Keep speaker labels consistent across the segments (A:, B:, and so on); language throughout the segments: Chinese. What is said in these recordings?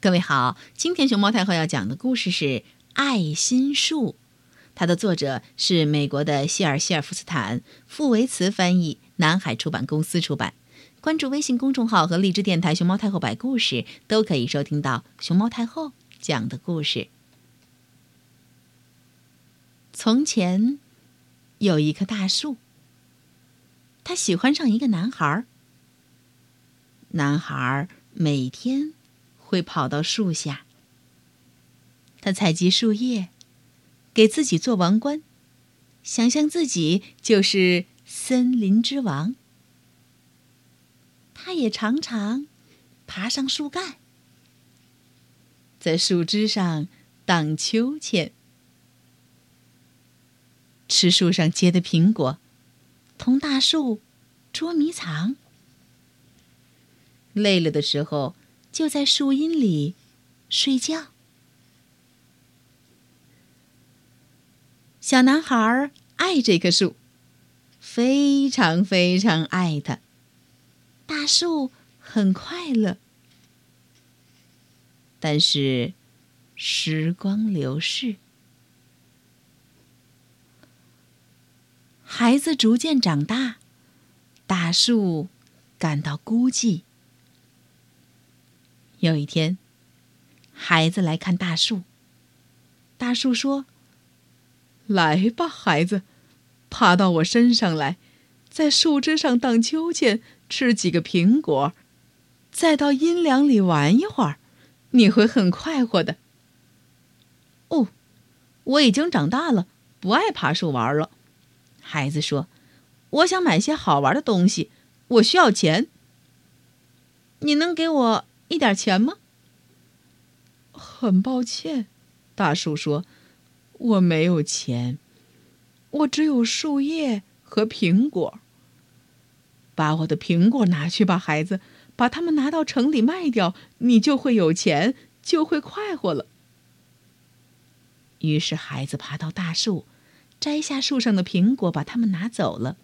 A: 各位好，今天熊猫太后要讲的故事是《爱心树》，它的作者是美国的希尔希尔夫斯坦，傅维茨翻译，南海出版公司出版。关注微信公众号和荔枝电台“熊猫太后摆故事”，都可以收听到熊猫太后讲的故事。从前有一棵大树，它喜欢上一个男孩儿。男孩儿每天。会跑到树下，他采集树叶，给自己做王冠，想象自己就是森林之王。他也常常爬上树干，在树枝上荡秋千，吃树上结的苹果，同大树捉迷藏。累了的时候。就在树荫里睡觉。小男孩爱这棵树，非常非常爱它。大树很快乐，但是时光流逝，孩子逐渐长大，大树感到孤寂。有一天，孩子来看大树。大树说：“来吧，孩子，爬到我身上来，在树枝上荡秋千，吃几个苹果，再到阴凉里玩一会儿，你会很快活的。”哦，我已经长大了，不爱爬树玩了。孩子说：“我想买些好玩的东西，我需要钱。你能给我？”一点钱吗？很抱歉，大树说：“我没有钱，我只有树叶和苹果。把我的苹果拿去吧，孩子，把它们拿到城里卖掉，你就会有钱，就会快活了。”于是，孩子爬到大树，摘下树上的苹果，把它们拿走了。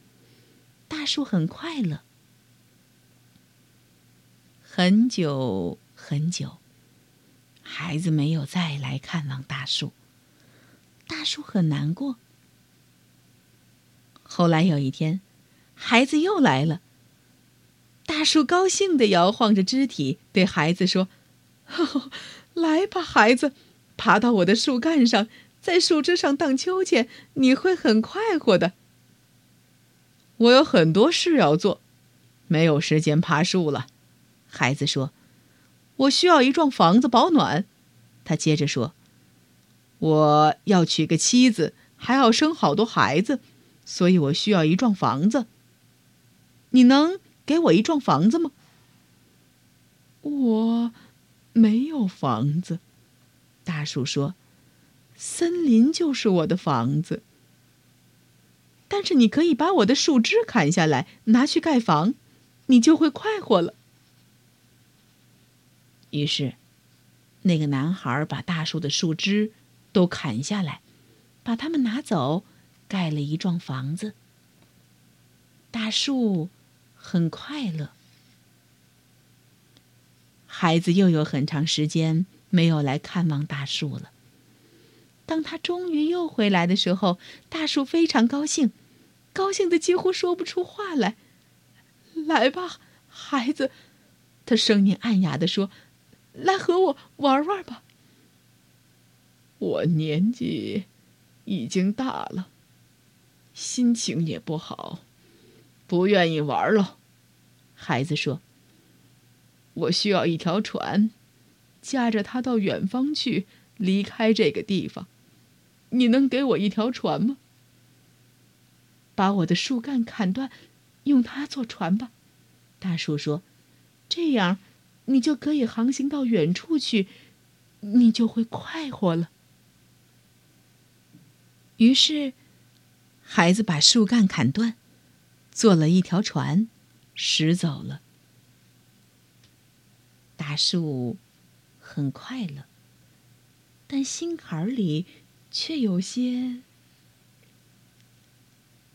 A: 大树很快乐。很久很久，孩子没有再来看望大树。大树很难过。后来有一天，孩子又来了。大树高兴地摇晃着肢体，对孩子说：“呵呵来吧，孩子，爬到我的树干上，在树枝上荡秋千，你会很快活的。”我有很多事要做，没有时间爬树了。孩子说：“我需要一幢房子保暖。”他接着说：“我要娶个妻子，还要生好多孩子，所以我需要一幢房子。你能给我一幢房子吗？”“我没有房子。”大树说，“森林就是我的房子。但是你可以把我的树枝砍下来，拿去盖房，你就会快活了。”于是，那个男孩把大树的树枝都砍下来，把它们拿走，盖了一幢房子。大树很快乐。孩子又有很长时间没有来看望大树了。当他终于又回来的时候，大树非常高兴，高兴的几乎说不出话来。来吧，孩子，他声音暗哑的说。来和我玩玩吧。我年纪已经大了，心情也不好，不愿意玩了。孩子说：“我需要一条船，驾着它到远方去，离开这个地方。你能给我一条船吗？把我的树干砍断，用它做船吧。”大树说：“这样。”你就可以航行到远处去，你就会快活了。于是，孩子把树干砍断，做了一条船，驶走了。大树很快乐，但心坎里却有些……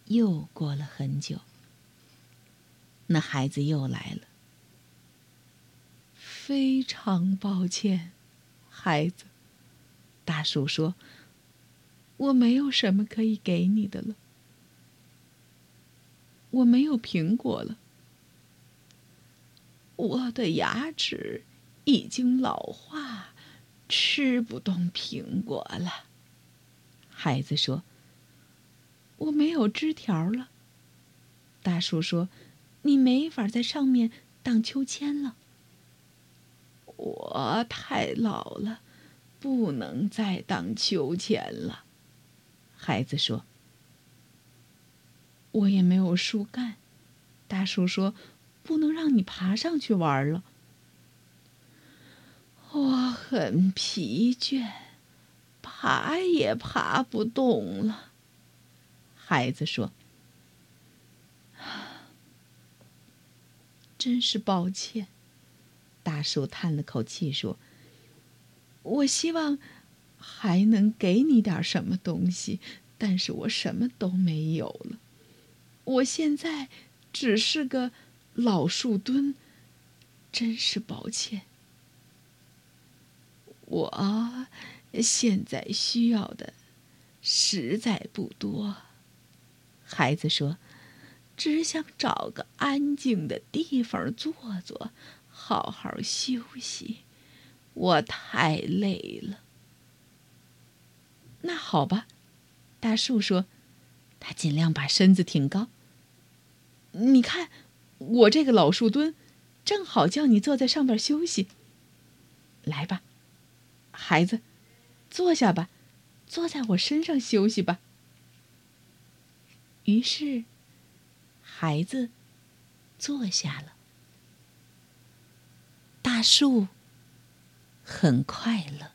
A: 又过了很久，那孩子又来了。非常抱歉，孩子。大树说：“我没有什么可以给你的了。我没有苹果了。我的牙齿已经老化，吃不动苹果了。”孩子说：“我没有枝条了。”大树说：“你没法在上面荡秋千了。”我太老了。不能再荡秋千了，孩子说。我也没有树干，大树说，不能让你爬上去玩了。我很疲倦，爬也爬不动了，孩子说。真是抱歉，大树叹了口气说。我希望还能给你点什么东西，但是我什么都没有了。我现在只是个老树墩，真是抱歉。我现在需要的实在不多。孩子说：“只想找个安静的地方坐坐，好好休息。”我太累了。那好吧，大树说，他尽量把身子挺高。你看，我这个老树墩，正好叫你坐在上边休息。来吧，孩子，坐下吧，坐在我身上休息吧。于是，孩子坐下了。大树。很快乐。